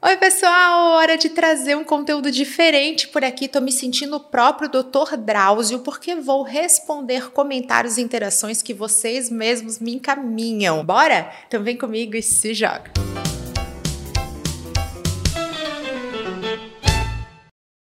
Oi, pessoal! Hora de trazer um conteúdo diferente por aqui. Tô me sentindo o próprio Dr. Drauzio porque vou responder comentários e interações que vocês mesmos me encaminham. Bora? Então vem comigo e se joga!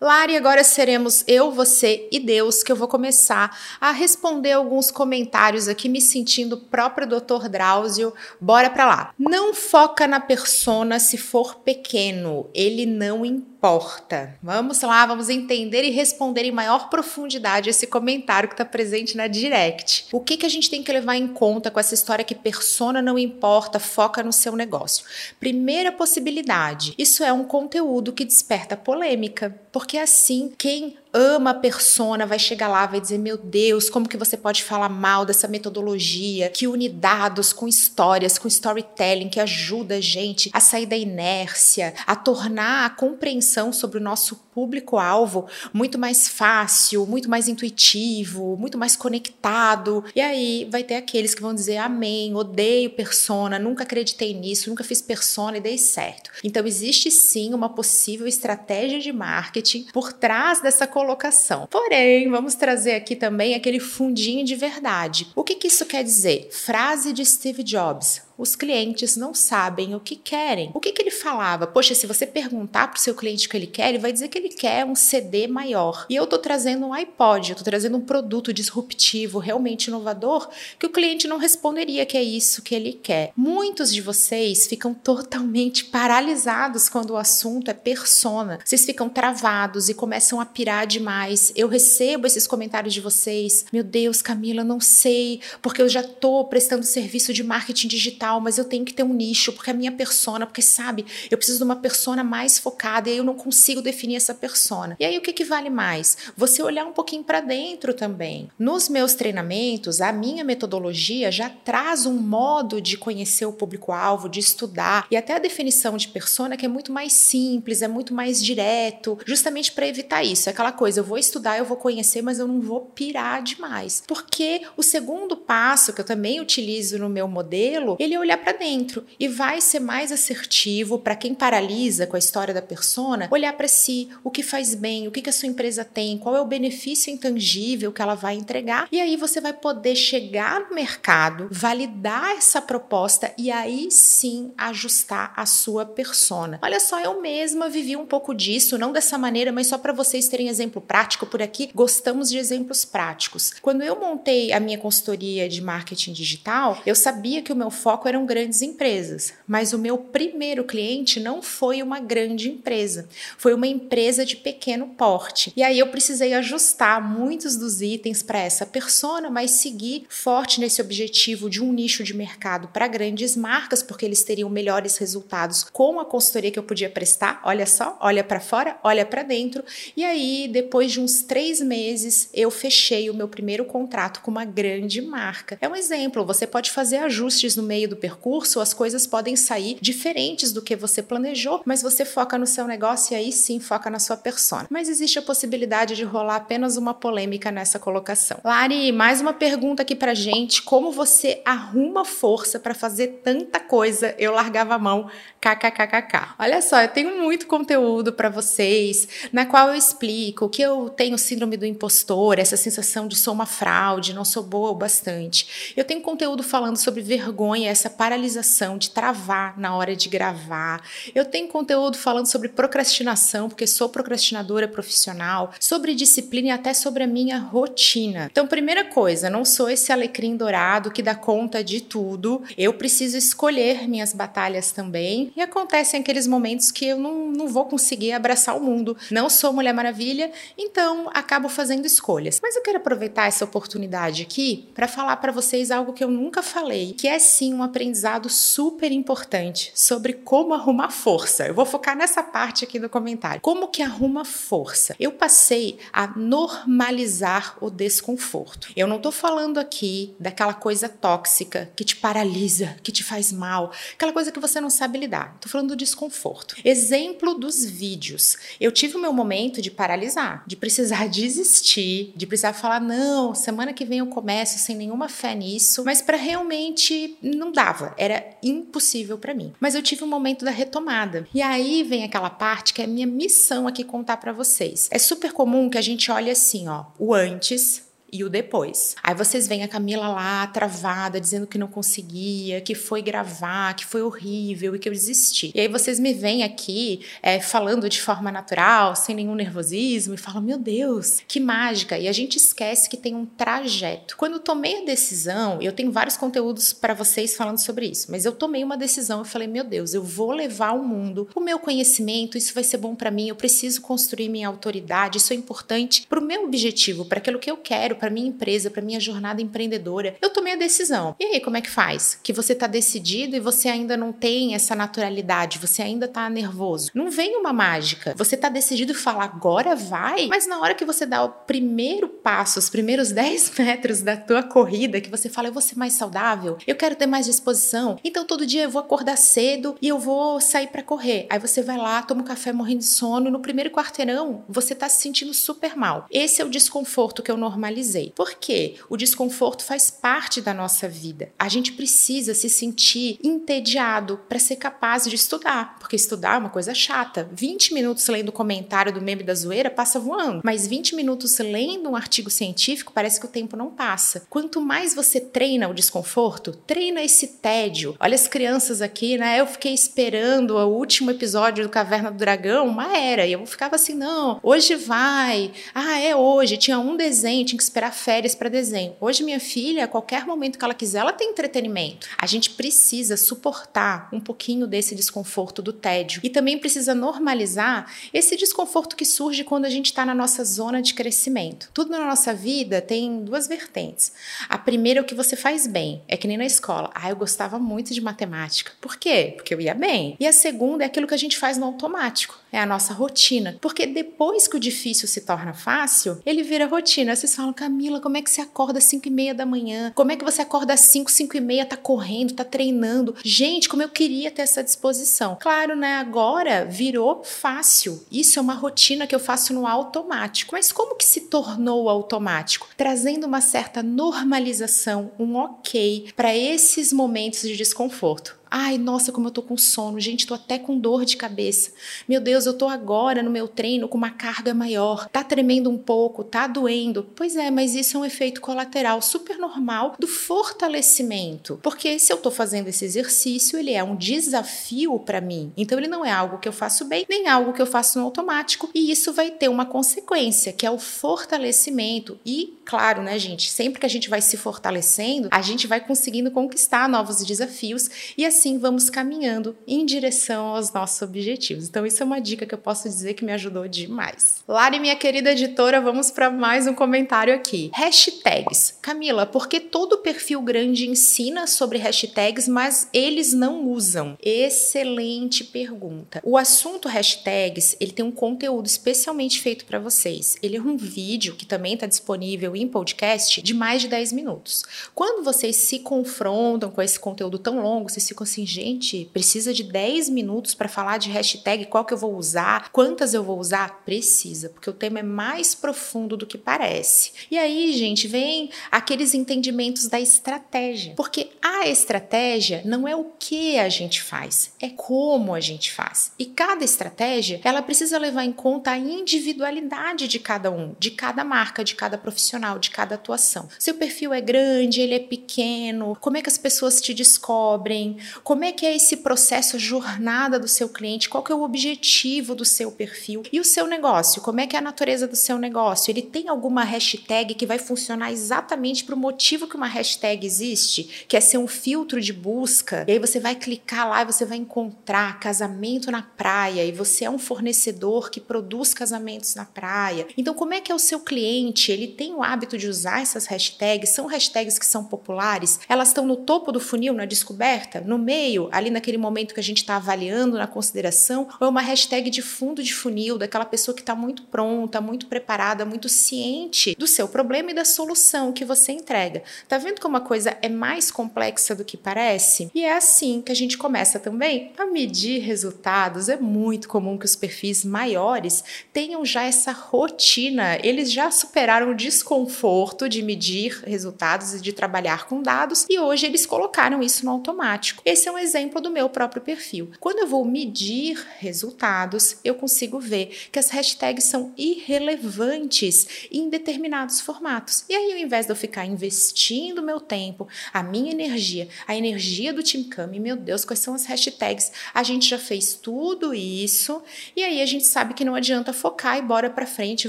Lari, agora seremos eu, você e Deus que eu vou começar a responder alguns comentários aqui, me sentindo próprio Dr. Drauzio. Bora pra lá. Não foca na persona se for pequeno, ele não importa? Vamos lá, vamos entender e responder em maior profundidade esse comentário que está presente na direct. O que, que a gente tem que levar em conta com essa história que persona não importa, foca no seu negócio? Primeira possibilidade: isso é um conteúdo que desperta polêmica, porque assim quem ama a persona vai chegar lá, vai dizer: Meu Deus, como que você pode falar mal dessa metodologia que une dados com histórias, com storytelling, que ajuda a gente a sair da inércia, a tornar a compreensão sobre o nosso público-alvo muito mais fácil, muito mais intuitivo, muito mais conectado. E aí vai ter aqueles que vão dizer: Amém, odeio persona, nunca acreditei nisso, nunca fiz persona e dei certo. Então, existe sim uma possível estratégia de marketing por trás dessa colocação. Porém, vamos trazer aqui também aquele fundinho de verdade. O que, que isso quer dizer? Frase de Steve Jobs: os clientes não sabem o que querem. O que, que ele falava? Poxa, se você perguntar para o seu cliente o que ele quer, ele vai dizer que ele quer um CD maior. E eu estou trazendo um iPod, eu estou trazendo um produto disruptivo, realmente inovador, que o cliente não responderia que é isso que ele quer. Muitos de vocês ficam totalmente paralisados quando o assunto é persona. Vocês ficam travados e começam a pirar demais. Eu recebo esses comentários de vocês. Meu Deus, Camila, não sei, porque eu já estou prestando serviço de marketing digital mas eu tenho que ter um nicho, porque a minha persona, porque sabe, eu preciso de uma persona mais focada e aí eu não consigo definir essa persona. E aí o que, que vale mais? Você olhar um pouquinho para dentro também. Nos meus treinamentos, a minha metodologia já traz um modo de conhecer o público-alvo, de estudar e até a definição de persona que é muito mais simples, é muito mais direto, justamente para evitar isso. É aquela coisa, eu vou estudar, eu vou conhecer, mas eu não vou pirar demais. Porque o segundo passo que eu também utilizo no meu modelo, ele olhar para dentro e vai ser mais assertivo para quem paralisa com a história da persona, olhar para si, o que faz bem, o que, que a sua empresa tem, qual é o benefício intangível que ela vai entregar, e aí você vai poder chegar no mercado, validar essa proposta e aí sim ajustar a sua persona. Olha só, eu mesma vivi um pouco disso, não dessa maneira, mas só para vocês terem exemplo prático por aqui. Gostamos de exemplos práticos. Quando eu montei a minha consultoria de marketing digital, eu sabia que o meu foco eram grandes empresas, mas o meu primeiro cliente não foi uma grande empresa, foi uma empresa de pequeno porte. E aí eu precisei ajustar muitos dos itens para essa persona, mas seguir forte nesse objetivo de um nicho de mercado para grandes marcas, porque eles teriam melhores resultados com a consultoria que eu podia prestar. Olha só, olha para fora, olha para dentro. E aí, depois de uns três meses, eu fechei o meu primeiro contrato com uma grande marca. É um exemplo, você pode fazer ajustes no meio do percurso, as coisas podem sair diferentes do que você planejou, mas você foca no seu negócio e aí sim foca na sua persona. Mas existe a possibilidade de rolar apenas uma polêmica nessa colocação. Lari, mais uma pergunta aqui pra gente: como você arruma força para fazer tanta coisa? Eu largava a mão, kkkk. Olha só, eu tenho muito conteúdo para vocês, na qual eu explico que eu tenho síndrome do impostor, essa sensação de sou uma fraude, não sou boa o bastante. Eu tenho conteúdo falando sobre vergonha, essa paralisação de travar na hora de gravar. Eu tenho conteúdo falando sobre procrastinação, porque sou procrastinadora profissional, sobre disciplina e até sobre a minha rotina. Então, primeira coisa, não sou esse alecrim dourado que dá conta de tudo. Eu preciso escolher minhas batalhas também. E acontecem aqueles momentos que eu não, não vou conseguir abraçar o mundo. Não sou Mulher Maravilha, então acabo fazendo escolhas. Mas eu quero aproveitar essa oportunidade aqui para falar para vocês algo que eu nunca falei, que é sim uma aprendizado super importante sobre como arrumar força. Eu vou focar nessa parte aqui do comentário. Como que arruma força? Eu passei a normalizar o desconforto. Eu não estou falando aqui daquela coisa tóxica que te paralisa, que te faz mal, aquela coisa que você não sabe lidar. Estou falando do desconforto. Exemplo dos vídeos. Eu tive o meu momento de paralisar, de precisar desistir, de precisar falar não, semana que vem eu começo sem nenhuma fé nisso, mas para realmente não dava, era impossível para mim. Mas eu tive um momento da retomada. E aí vem aquela parte que é minha missão aqui contar para vocês. É super comum que a gente olhe assim, ó, o antes, e o depois. Aí vocês veem a Camila lá travada, dizendo que não conseguia, que foi gravar, que foi horrível e que eu desisti. E aí vocês me veem aqui é, falando de forma natural, sem nenhum nervosismo, e falam: Meu Deus, que mágica! E a gente esquece que tem um trajeto. Quando eu tomei a decisão, eu tenho vários conteúdos para vocês falando sobre isso, mas eu tomei uma decisão, eu falei: Meu Deus, eu vou levar ao mundo o meu conhecimento, isso vai ser bom para mim, eu preciso construir minha autoridade, isso é importante para o meu objetivo, para aquilo que eu quero para minha empresa, para minha jornada empreendedora. Eu tomei a decisão. E aí, como é que faz? Que você está decidido e você ainda não tem essa naturalidade, você ainda está nervoso. Não vem uma mágica. Você está decidido e fala agora vai, mas na hora que você dá o primeiro passo, os primeiros 10 metros da tua corrida, que você fala eu vou ser mais saudável, eu quero ter mais disposição. Então todo dia eu vou acordar cedo e eu vou sair para correr. Aí você vai lá, toma um café morrendo de sono, no primeiro quarteirão você está se sentindo super mal. Esse é o desconforto que eu normalizei normalizei. Por quê? O desconforto faz parte da nossa vida. A gente precisa se sentir entediado para ser capaz de estudar, porque estudar é uma coisa chata. 20 minutos lendo o comentário do meme da zoeira passa voando, mas 20 minutos lendo um artigo científico parece que o tempo não passa. Quanto mais você treina o desconforto, treina esse tédio. Olha as crianças aqui, né? Eu fiquei esperando o último episódio do Caverna do Dragão, uma era, e eu ficava assim, não, hoje vai. Ah, é hoje. Tinha um desenho, tinha que esperar esperar férias para desenho. Hoje, minha filha, a qualquer momento que ela quiser, ela tem entretenimento. A gente precisa suportar um pouquinho desse desconforto do tédio e também precisa normalizar esse desconforto que surge quando a gente está na nossa zona de crescimento. Tudo na nossa vida tem duas vertentes. A primeira é o que você faz bem, é que nem na escola. Ah, eu gostava muito de matemática. Por quê? Porque eu ia bem. E a segunda é aquilo que a gente faz no automático, é a nossa rotina. Porque depois que o difícil se torna fácil, ele vira rotina. Vocês falam, Camila, como é que você acorda às 5 e meia da manhã? Como é que você acorda às 5, 5 e meia, tá correndo, tá treinando? Gente, como eu queria ter essa disposição. Claro, né? Agora virou fácil. Isso é uma rotina que eu faço no automático. Mas como que se tornou automático? Trazendo uma certa normalização, um ok para esses momentos de desconforto. Ai, nossa, como eu tô com sono. Gente, tô até com dor de cabeça. Meu Deus, eu tô agora no meu treino com uma carga maior. Tá tremendo um pouco, tá doendo. Pois é, mas isso é um efeito colateral super normal do fortalecimento. Porque se eu tô fazendo esse exercício, ele é um desafio para mim. Então ele não é algo que eu faço bem, nem algo que eu faço no automático, e isso vai ter uma consequência, que é o fortalecimento. E, claro, né, gente, sempre que a gente vai se fortalecendo, a gente vai conseguindo conquistar novos desafios e assim assim vamos caminhando em direção aos nossos objetivos. Então, isso é uma dica que eu posso dizer que me ajudou demais. Lari, minha querida editora, vamos para mais um comentário aqui. Hashtags. Camila, por que todo perfil grande ensina sobre hashtags, mas eles não usam? Excelente pergunta. O assunto hashtags, ele tem um conteúdo especialmente feito para vocês. Ele é um vídeo que também está disponível em podcast de mais de 10 minutos. Quando vocês se confrontam com esse conteúdo tão longo, vocês ficam assim, gente, precisa de 10 minutos para falar de hashtag, qual que eu vou usar, quantas eu vou usar? Precisa, porque o tema é mais profundo do que parece. E aí, gente, vem aqueles entendimentos da estratégia. Porque a estratégia não é o que a gente faz, é como a gente faz. E cada estratégia, ela precisa levar em conta a individualidade de cada um, de cada marca, de cada profissional, de cada atuação. Seu perfil é grande, ele é pequeno, como é que as pessoas te descobrem, como é que é esse processo, a jornada do seu cliente? Qual que é o objetivo do seu perfil? E o seu negócio? Como é que é a natureza do seu negócio? Ele tem alguma hashtag que vai funcionar exatamente para o motivo que uma hashtag existe, que é ser um filtro de busca. E aí você vai clicar lá e você vai encontrar casamento na praia e você é um fornecedor que produz casamentos na praia. Então, como é que é o seu cliente? Ele tem o hábito de usar essas hashtags? São hashtags que são populares? Elas estão no topo do funil, na descoberta? No meio, ali naquele momento que a gente está avaliando na consideração, ou é uma hashtag de fundo de funil, daquela pessoa que está muito pronta, muito preparada, muito ciente do seu problema e da solução que você entrega. Tá vendo como a coisa é mais complexa do que parece? E é assim que a gente começa também a medir resultados. É muito comum que os perfis maiores tenham já essa rotina, eles já superaram o desconforto de medir resultados e de trabalhar com dados e hoje eles colocaram isso no automático. Esse é um exemplo do meu próprio perfil. Quando eu vou medir resultados, eu consigo ver que as hashtags são irrelevantes em determinados formatos. E aí, ao invés de eu ficar investindo meu tempo, a minha energia, a energia do Team Cami, meu Deus, quais são as hashtags? A gente já fez tudo isso e aí a gente sabe que não adianta focar e bora para frente,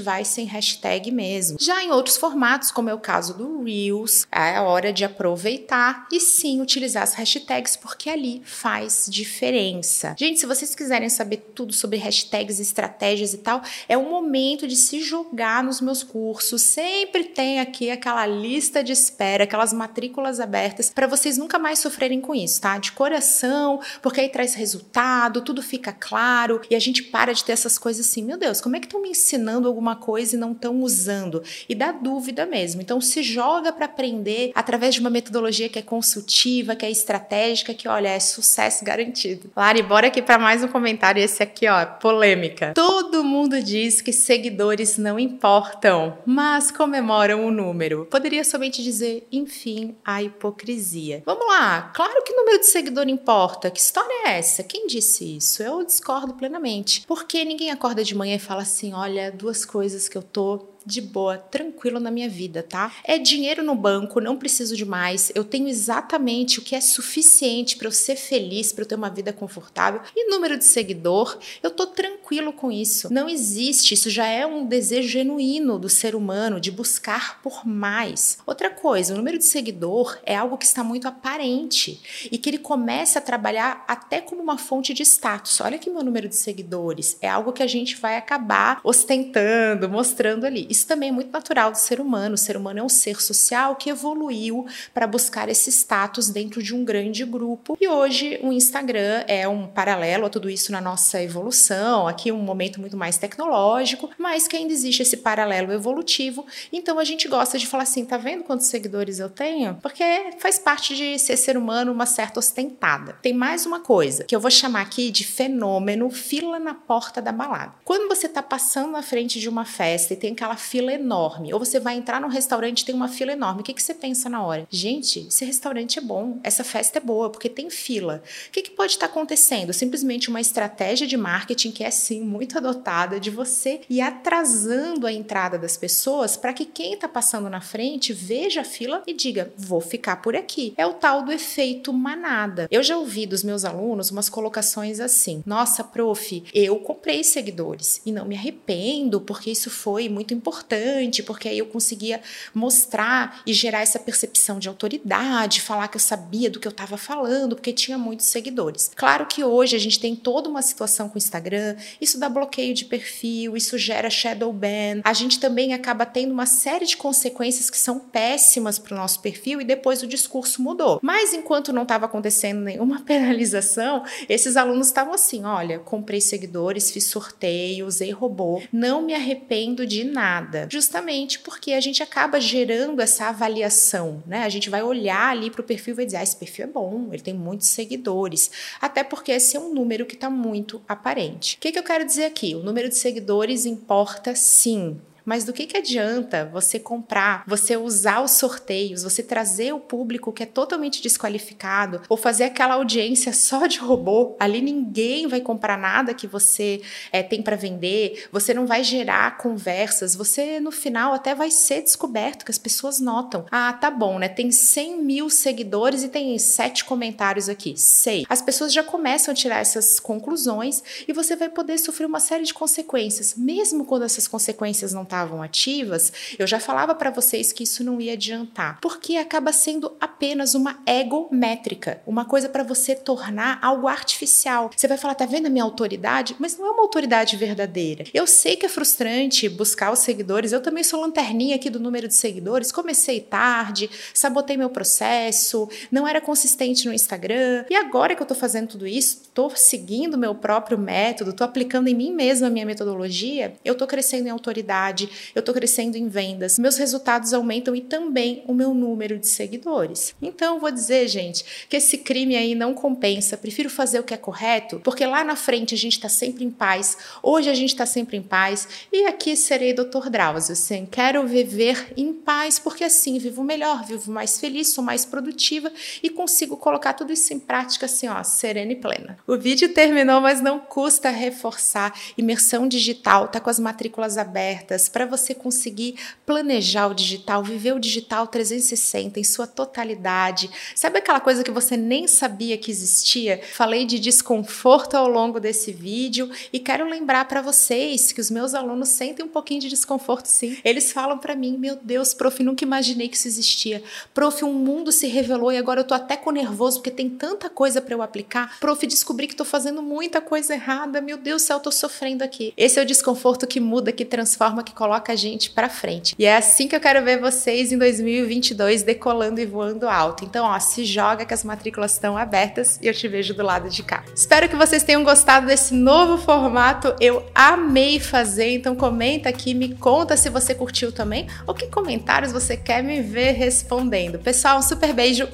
vai sem hashtag mesmo. Já em outros formatos, como é o caso do Reels, é a hora de aproveitar e sim utilizar as hashtags porque ali faz diferença. Gente, se vocês quiserem saber tudo sobre hashtags, estratégias e tal, é o momento de se jogar nos meus cursos. Sempre tem aqui aquela lista de espera, aquelas matrículas abertas para vocês nunca mais sofrerem com isso, tá? De coração, porque aí traz resultado, tudo fica claro e a gente para de ter essas coisas assim, meu Deus, como é que estão me ensinando alguma coisa e não estão usando? E dá dúvida mesmo. Então se joga para aprender através de uma metodologia que é consultiva, que é estratégica, que olha, é sucesso garantido. Lari, bora aqui para mais um comentário esse aqui, ó, polêmica. Todo mundo diz que seguidores não importam, mas comemoram o número. Poderia somente dizer, enfim, a hipocrisia. Vamos lá, claro que número de seguidor importa. Que história é essa? Quem disse isso? Eu discordo plenamente. Porque ninguém acorda de manhã e fala assim: olha, duas coisas que eu tô de boa, tranquilo na minha vida, tá? É dinheiro no banco, não preciso de mais. Eu tenho exatamente o que é suficiente para eu ser feliz, para eu ter uma vida confortável. E número de seguidor, eu tô tranquilo com isso. Não existe, isso já é um desejo genuíno do ser humano de buscar por mais. Outra coisa, o número de seguidor é algo que está muito aparente e que ele começa a trabalhar até como uma fonte de status. Olha aqui meu número de seguidores, é algo que a gente vai acabar ostentando, mostrando ali. Também é muito natural do ser humano. O ser humano é um ser social que evoluiu para buscar esse status dentro de um grande grupo. E hoje o Instagram é um paralelo a tudo isso na nossa evolução. Aqui um momento muito mais tecnológico, mas que ainda existe esse paralelo evolutivo. Então a gente gosta de falar assim: tá vendo quantos seguidores eu tenho? Porque faz parte de ser ser humano uma certa ostentada. Tem mais uma coisa que eu vou chamar aqui de fenômeno fila na porta da balada. Quando você está passando na frente de uma festa e tem aquela fila enorme. Ou você vai entrar num restaurante tem uma fila enorme. O que, que você pensa na hora? Gente, esse restaurante é bom, essa festa é boa, porque tem fila. O que, que pode estar acontecendo? Simplesmente uma estratégia de marketing que é, sim, muito adotada de você e atrasando a entrada das pessoas para que quem está passando na frente veja a fila e diga: vou ficar por aqui. É o tal do efeito manada. Eu já ouvi dos meus alunos umas colocações assim: nossa, prof, eu comprei seguidores e não me arrependo porque isso foi muito importante importante, porque aí eu conseguia mostrar e gerar essa percepção de autoridade, falar que eu sabia do que eu estava falando, porque tinha muitos seguidores. Claro que hoje a gente tem toda uma situação com o Instagram, isso dá bloqueio de perfil, isso gera shadow ban. A gente também acaba tendo uma série de consequências que são péssimas para o nosso perfil e depois o discurso mudou. Mas enquanto não estava acontecendo nenhuma penalização, esses alunos estavam assim: olha, comprei seguidores, fiz sorteio, usei robô, não me arrependo de nada nada, justamente porque a gente acaba gerando essa avaliação, né? A gente vai olhar ali para o perfil e vai dizer: ah, esse perfil é bom, ele tem muitos seguidores, até porque esse é um número que está muito aparente. O que, que eu quero dizer aqui? O número de seguidores importa sim, mas do que, que adianta você comprar, você usar os sorteios, você trazer o público que é totalmente desqualificado, ou fazer aquela audiência só de robô? Ali ninguém vai comprar nada que você é, tem para vender, você não vai gerar conversas, você no final até vai ser descoberto que as pessoas notam. Ah, tá bom, né? Tem 100 mil seguidores e tem sete comentários aqui. Sei. As pessoas já começam a tirar essas conclusões e você vai poder sofrer uma série de consequências, mesmo quando essas consequências não estavam estavam ativas, eu já falava para vocês que isso não ia adiantar, porque acaba sendo apenas uma egométrica, uma coisa para você tornar algo artificial. Você vai falar, tá vendo a minha autoridade? Mas não é uma autoridade verdadeira. Eu sei que é frustrante buscar os seguidores, eu também sou lanterninha aqui do número de seguidores, comecei tarde, sabotei meu processo, não era consistente no Instagram, e agora que eu tô fazendo tudo isso, tô seguindo meu próprio método, tô aplicando em mim mesma a minha metodologia, eu tô crescendo em autoridade, eu tô crescendo em vendas, meus resultados aumentam e também o meu número de seguidores. Então, vou dizer, gente, que esse crime aí não compensa, prefiro fazer o que é correto, porque lá na frente a gente tá sempre em paz, hoje a gente tá sempre em paz, e aqui serei Dr. Drauzio, assim, quero viver em paz, porque assim vivo melhor, vivo mais feliz, sou mais produtiva e consigo colocar tudo isso em prática assim, ó, serena e plena. O vídeo terminou, mas não custa reforçar. Imersão digital tá com as matrículas abertas para você conseguir planejar o digital, viver o digital 360 em sua totalidade. Sabe aquela coisa que você nem sabia que existia? Falei de desconforto ao longo desse vídeo e quero lembrar para vocês que os meus alunos sentem um pouquinho de desconforto sim. Eles falam para mim: "Meu Deus, prof, nunca imaginei que isso existia. Prof, um mundo se revelou e agora eu tô até com nervoso porque tem tanta coisa para eu aplicar. Prof, descobri que tô fazendo muita coisa errada. Meu Deus do céu, tô sofrendo aqui. Esse é o desconforto que muda, que transforma, que coloca a gente para frente. E é assim que eu quero ver vocês em 2022 decolando e voando alto. Então, ó, se joga que as matrículas estão abertas e eu te vejo do lado de cá. Espero que vocês tenham gostado desse novo formato. Eu amei fazer, então comenta aqui, me conta se você curtiu também ou que comentários você quer me ver respondendo. Pessoal, um super beijo.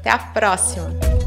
Até a próxima.